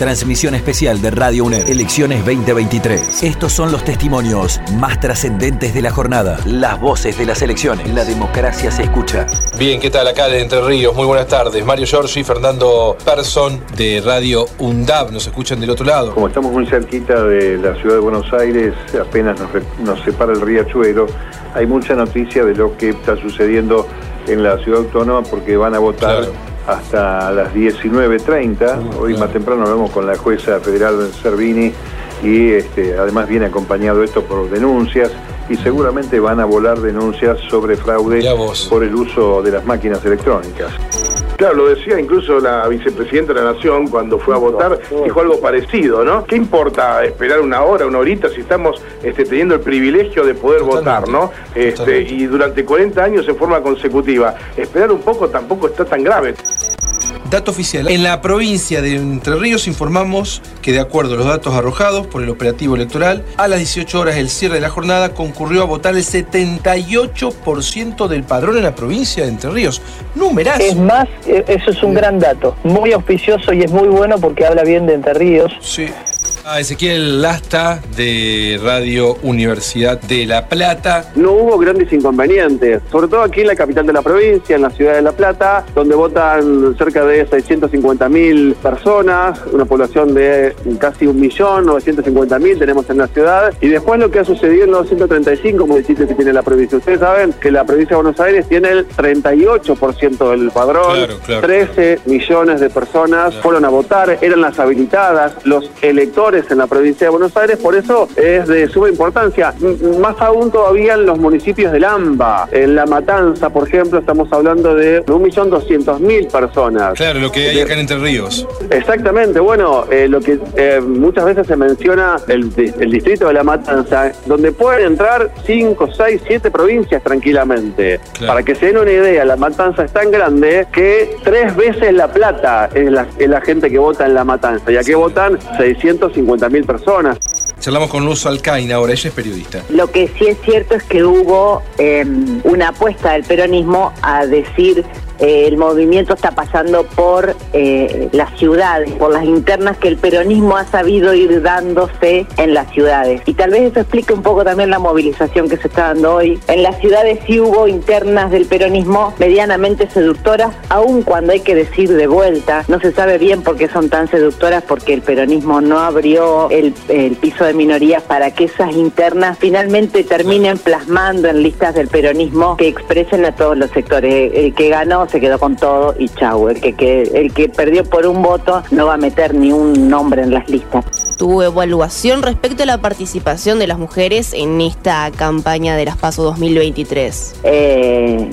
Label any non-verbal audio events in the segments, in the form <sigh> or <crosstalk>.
Transmisión especial de Radio UNED. Elecciones 2023. Estos son los testimonios más trascendentes de la jornada. Las voces de las elecciones. La democracia se escucha. Bien, ¿qué tal? Acá de Entre Ríos. Muy buenas tardes. Mario Giorgi, Fernando Persson de Radio UNDAB. Nos escuchan del otro lado. Como estamos muy cerquita de la ciudad de Buenos Aires, apenas nos, nos separa el riachuelo, hay mucha noticia de lo que está sucediendo en la ciudad autónoma porque van a votar Claro. Hasta las 19.30. Uh, Hoy más temprano hablamos con la jueza federal Servini y este, además viene acompañado esto por denuncias y seguramente van a volar denuncias sobre fraude por el uso de las máquinas electrónicas. Claro, lo decía incluso la vicepresidenta de la Nación cuando fue a votar, dijo algo parecido, ¿no? ¿Qué importa esperar una hora, una horita si estamos este, teniendo el privilegio de poder votar, ¿no? Este, y durante 40 años en forma consecutiva. Esperar un poco tampoco está tan grave. Dato oficial. En la provincia de Entre Ríos informamos que de acuerdo a los datos arrojados por el operativo electoral, a las 18 horas del cierre de la jornada concurrió a votar el 78% del padrón en la provincia de Entre Ríos. Numerazo. Es más, eh, eso es un gran dato, muy auspicioso y es muy bueno porque habla bien de Entre Ríos. Sí. Ah, Ezequiel Lasta de Radio Universidad de La Plata. no hubo grandes inconvenientes, sobre todo aquí en la capital de la provincia, en la ciudad de La Plata, donde votan cerca de 650 mil personas, una población de casi un millón, 950 mil tenemos en la ciudad, y después lo que ha sucedido en los 135 municipios que tiene la provincia. Ustedes saben que la provincia de Buenos Aires tiene el 38% del padrón, Claro, claro. 13 millones de personas fueron a votar, eran las habilitadas, los electores en la provincia de Buenos Aires, por eso es de suma importancia. Más aún todavía en los municipios del AMBA, en La Matanza, por ejemplo, estamos hablando de 1.200.000 personas. Claro, lo que hay acá en Entre Ríos. Exactamente, bueno, eh, lo que eh, muchas veces se menciona el, di- el distrito de La Matanza, donde pueden entrar 5, 6, 7 provincias tranquilamente. Claro. Para que se den una idea, La Matanza es tan grande que tres veces La Plata es la, es la gente que vota en La Matanza, ya que votan 650 mil personas. Charlamos con Luz Alcaina ahora, ella es periodista. Lo que sí es cierto es que hubo eh, una apuesta del peronismo a decir eh, el movimiento está pasando por eh, las ciudades, por las internas que el peronismo ha sabido ir dándose en las ciudades. Y tal vez eso explique un poco también la movilización que se está dando hoy. En las ciudades sí hubo internas del peronismo medianamente seductoras, aun cuando hay que decir de vuelta, no se sabe bien por qué son tan seductoras, porque el peronismo no abrió el, piso de minorías para que esas internas finalmente terminen plasmando en listas del peronismo que expresen a todos los sectores. Que ganó se quedó con todo y chau. El que, que- el que perdió por un voto no va a meter ni un nombre en las listas. tu evaluación respecto a la participación de las mujeres en esta campaña de las PASO 2023. Eh,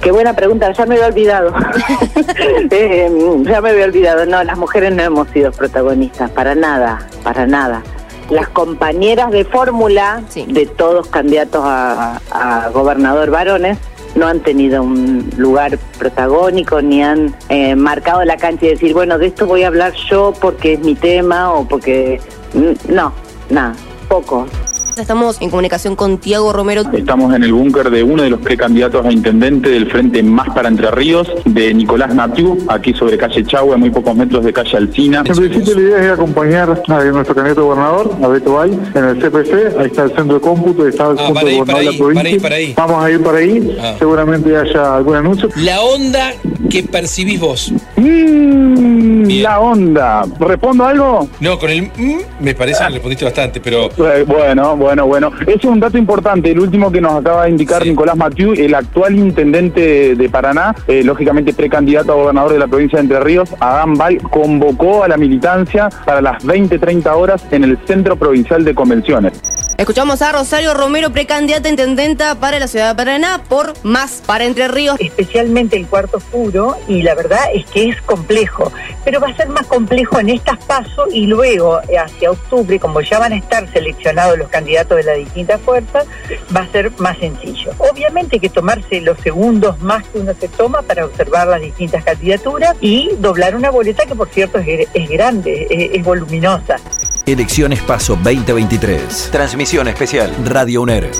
qué buena pregunta, ya me había olvidado. <laughs> <laughs> Eh, ya me había olvidado. No, las mujeres no hemos sido protagonistas, para nada, para nada. Las compañeras de fórmula Sí. de todos candidatos a, a gobernador varones no han tenido un lugar protagónico ni han eh, marcado la cancha y decir, bueno, de esto voy a hablar yo porque es mi tema o porque... No, nada, poco. Estamos en comunicación con Tiago Romero. Estamos en el búnker de uno de los precandidatos a intendente del Frente Más para Entre Ríos, de Nicolás Natiu, aquí sobre calle Chagua, a muy pocos metros de calle Alcina. En principio la idea es acompañar a nuestro candidato a gobernador, a Beto Bay, en el CPC, ahí está el centro de cómputo, ahí está el Ah, punto para de ahí, gobernador de la para ahí, provincia. para ahí, Vamos a ir para ahí, Ah. seguramente haya algún anuncio. La onda que percibís vos. Mm, Bien. la onda. ¿Respondo algo? No, con el mm, me parece que respondiste bastante, pero Eh, Bueno, bueno, bueno. Es un dato importante, el último que nos acaba de indicar Sí. Nicolás Matiu, el actual intendente de Paraná, eh, lógicamente precandidato a gobernador de la provincia de Entre Ríos, Adán Bay, convocó a la militancia para las 20-30 horas en el Centro Provincial de Convenciones. Escuchamos a Rosario Romero, precandidata intendenta para la ciudad de Paraná por Más para Entre Ríos. especialmente el cuarto oscuro, y la verdad es que es complejo, pero va a ser más complejo en estas pasos y luego eh, hacia octubre, como ya van a estar seleccionados los candidatos de las distintas fuerzas, va a ser más sencillo. Obviamente hay que tomarse los segundos más que uno se toma para observar las distintas candidaturas y doblar una boleta que por cierto es, gr- es grande, es voluminosa. Elecciones Paso 2023. Transmisión especial Radio UNER.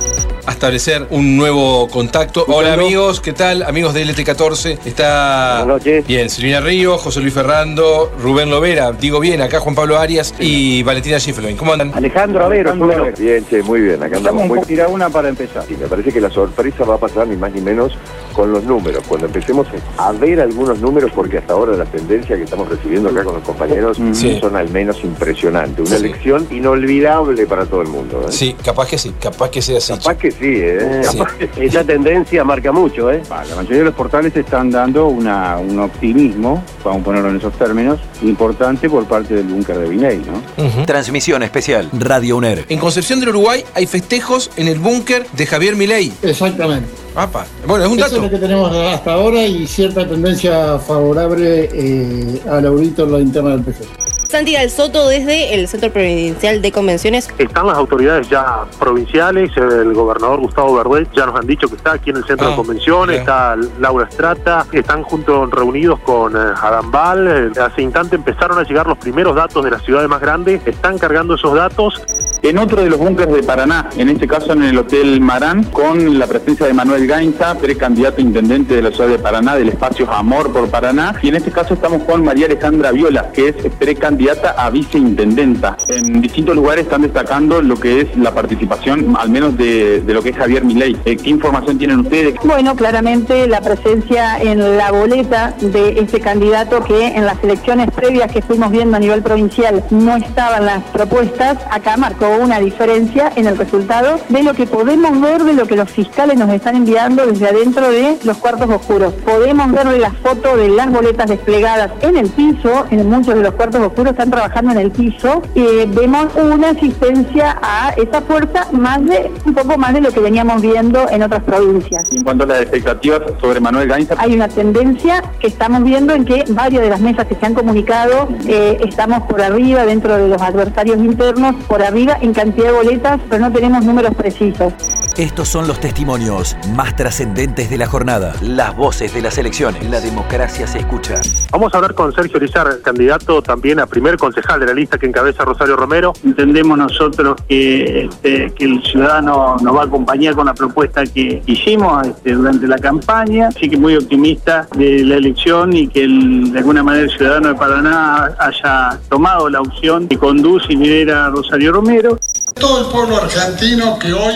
A establecer un nuevo contacto. Hola amigos, ¿qué tal? Amigos de LT14. Está bien, Silvina Río, José Luis Ferrando, Rubén Lovera, digo bien, acá Juan Pablo Arias y Valentina Schiffelbein. ¿Cómo andan? Alejandro Avero, Bien, che, muy bien. Acá andamos muy... Tira una para empezar. Y me parece que la sorpresa va a pasar ni más ni menos con los números. Cuando empecemos a ver algunos números, porque hasta ahora la tendencia que estamos recibiendo acá con los compañeros Sí. son al menos impresionantes. Una Sí. lección inolvidable para todo el mundo. ¿eh? Sí, capaz que sí, capaz que sea así. Capaz que sí, ¿eh? Sí. Que- Esa tendencia marca mucho, ¿eh? La mayoría de los portales están dando una, un optimismo, vamos a ponerlo en esos términos, importante por parte del búnker de Vinay, ¿no? Transmisión especial Radio UNER. En Concepción del Uruguay hay festejos en el búnker de Javier Milei. Exactamente. Apa. Bueno, es un Eso es dato. lo que tenemos hasta ahora y cierta tendencia favorable eh, al audito en la interna del PC. Santi Del Soto desde el Centro Provincial de Convenciones. Están las autoridades ya provinciales, el gobernador Gustavo Verdet ya nos han dicho que está aquí en el centro Ah, de convenciones, bien. está Laura Estrata, están juntos reunidos con eh, Adam Ball, eh, hace instante empezaron a llegar los primeros datos de las ciudades más grandes, están cargando esos datos. En otro de los búnkers de Paraná, en este caso en el Hotel Marán, con la presencia de Manuel Gainza, precandidato a intendente de la ciudad de Paraná, del espacio Amor por Paraná. Y en este caso estamos con María Alejandra Viola, que es precandidata a viceintendenta. En distintos lugares están destacando lo que es la participación, al menos de, lo que es Javier Milei. Eh, ¿Qué información tienen ustedes? Bueno, claramente la presencia en la boleta de este candidato que en las elecciones previas que fuimos viendo a nivel provincial no estaban las propuestas, acá marcó una diferencia en el resultado de lo que podemos ver de lo que los fiscales nos están enviando desde adentro de los cuartos oscuros. Podemos ver la foto de las boletas desplegadas en el piso, en muchos de los cuartos oscuros están trabajando en el piso, eh, vemos una asistencia a esa fuerza más de un poco más de lo que veníamos viendo en otras provincias. Y en cuanto a las expectativas sobre Manuel Gainza, Hay una tendencia que estamos viendo en que varias de las mesas que se han comunicado eh, estamos por arriba dentro de los adversarios internos, por arriba en cantidad de boletas, pero no tenemos números precisos. Estos son los testimonios más trascendentes de la jornada. Las voces de las elecciones. La democracia se escucha. Vamos a hablar con Sergio Lizar, candidato también a primer concejal de la lista que encabeza Rosario Romero. Entendemos nosotros que, este, que el ciudadano nos va a acompañar con la propuesta que hicimos este, durante la campaña, así que muy optimista de la elección y que el- de alguna manera el ciudadano de Paraná haya tomado la opción que conduce y lidera a Rosario Romero. Todo el pueblo argentino que hoy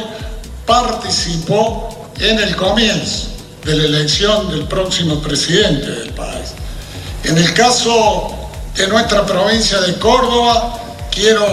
participó en el comienzo de la elección del próximo presidente del país. En el caso de nuestra provincia de Córdoba, quiero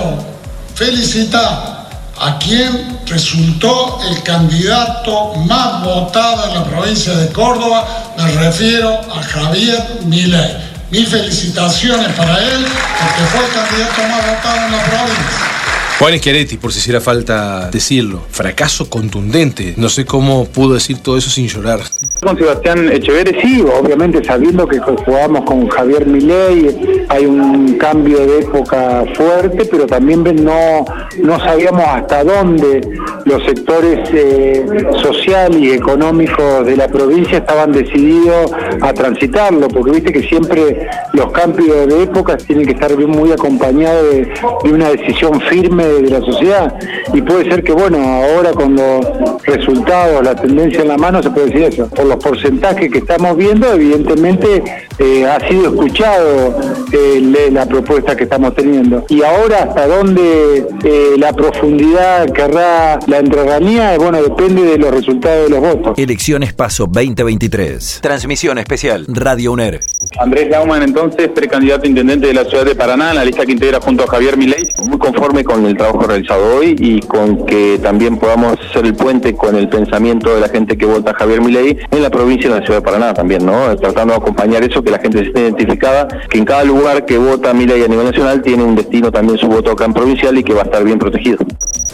felicitar a quien resultó el candidato más votado en la provincia de Córdoba, me refiero a Javier Milei. Mil felicitaciones para él, porque fue el candidato más votado en la provincia. Juan Schiaretti, por si hiciera falta decirlo. Fracaso contundente. No sé cómo pudo decir todo eso sin llorar. Con Sebastián Echeverri, sí, obviamente sabiendo que jugamos con Javier Milei, hay un cambio de época fuerte, pero también no, no sabíamos hasta dónde los sectores eh, social y económicos de la provincia estaban decididos a transitarlo, porque viste que siempre los cambios de épocas tienen que estar muy acompañados de una decisión firme de la sociedad. Y puede ser que, bueno, ahora con los resultados, la tendencia en la mano, se puede decir eso. Por los porcentajes que estamos viendo, evidentemente eh, ha sido escuchado eh, la propuesta que estamos teniendo. Y ahora, hasta dónde eh, la profundidad querrá la entrerranía, eh, bueno, depende de los resultados de los votos. Elecciones Paso 2023. Transmisión especial Radio UNER. Andrés Lauman, entonces, precandidato a intendente de la ciudad de Paraná, en la lista que integra junto a Javier Milei. Muy conforme con el trabajo realizado hoy y con que también podamos ser el puente con el pensamiento de la gente que vota Javier Milei en la provincia y en la ciudad de Paraná también, ¿no? Tratando de acompañar eso, que la gente se esté identificada, que en cada lugar que vota Milei a nivel nacional tiene un destino también su voto acá en provincial y que va a estar bien protegido.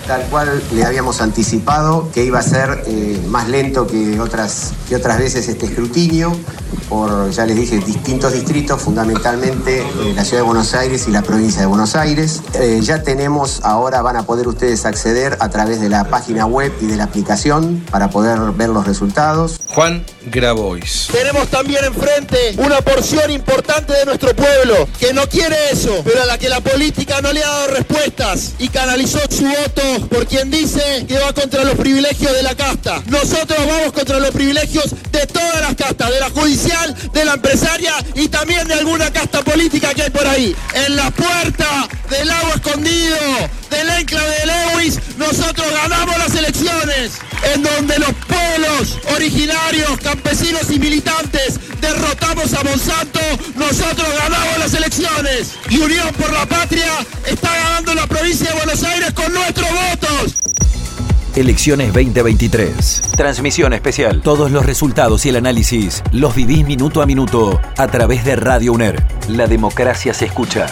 Tal cual le habíamos anticipado que iba a ser eh, más lento que otras, que otras veces este escrutinio, por, ya les dije, distintos distritos, fundamentalmente eh, la ciudad de Buenos Aires y la provincia de Buenos Aires. Eh, ya tenemos, ahora van a poder ustedes acceder a través de la página web y de la aplicación para poder ver los resultados. Juan Grabois. Tenemos también enfrente una porción importante de nuestro pueblo que no quiere eso, pero a la que la política no le ha dado respuestas y canalizó su por quien dice que va contra los privilegios de la casta. Nosotros vamos contra los privilegios de todas las castas, de la judicial, de la empresaria y también de alguna casta política que hay por ahí. En la puerta del lago escondido, del enclave de Lewis, nosotros ganamos las elecciones, en donde los pueblos originarios, campesinos y militantes derrotamos a Monsanto, nosotros ganamos las elecciones. Y Unión por la Patria está ganando la provincia de Buenos Aires con nuestros votos. Elecciones 2023. Transmisión especial. Todos los resultados y el análisis los vivís minuto a minuto a través de Radio UNER. La democracia se escucha.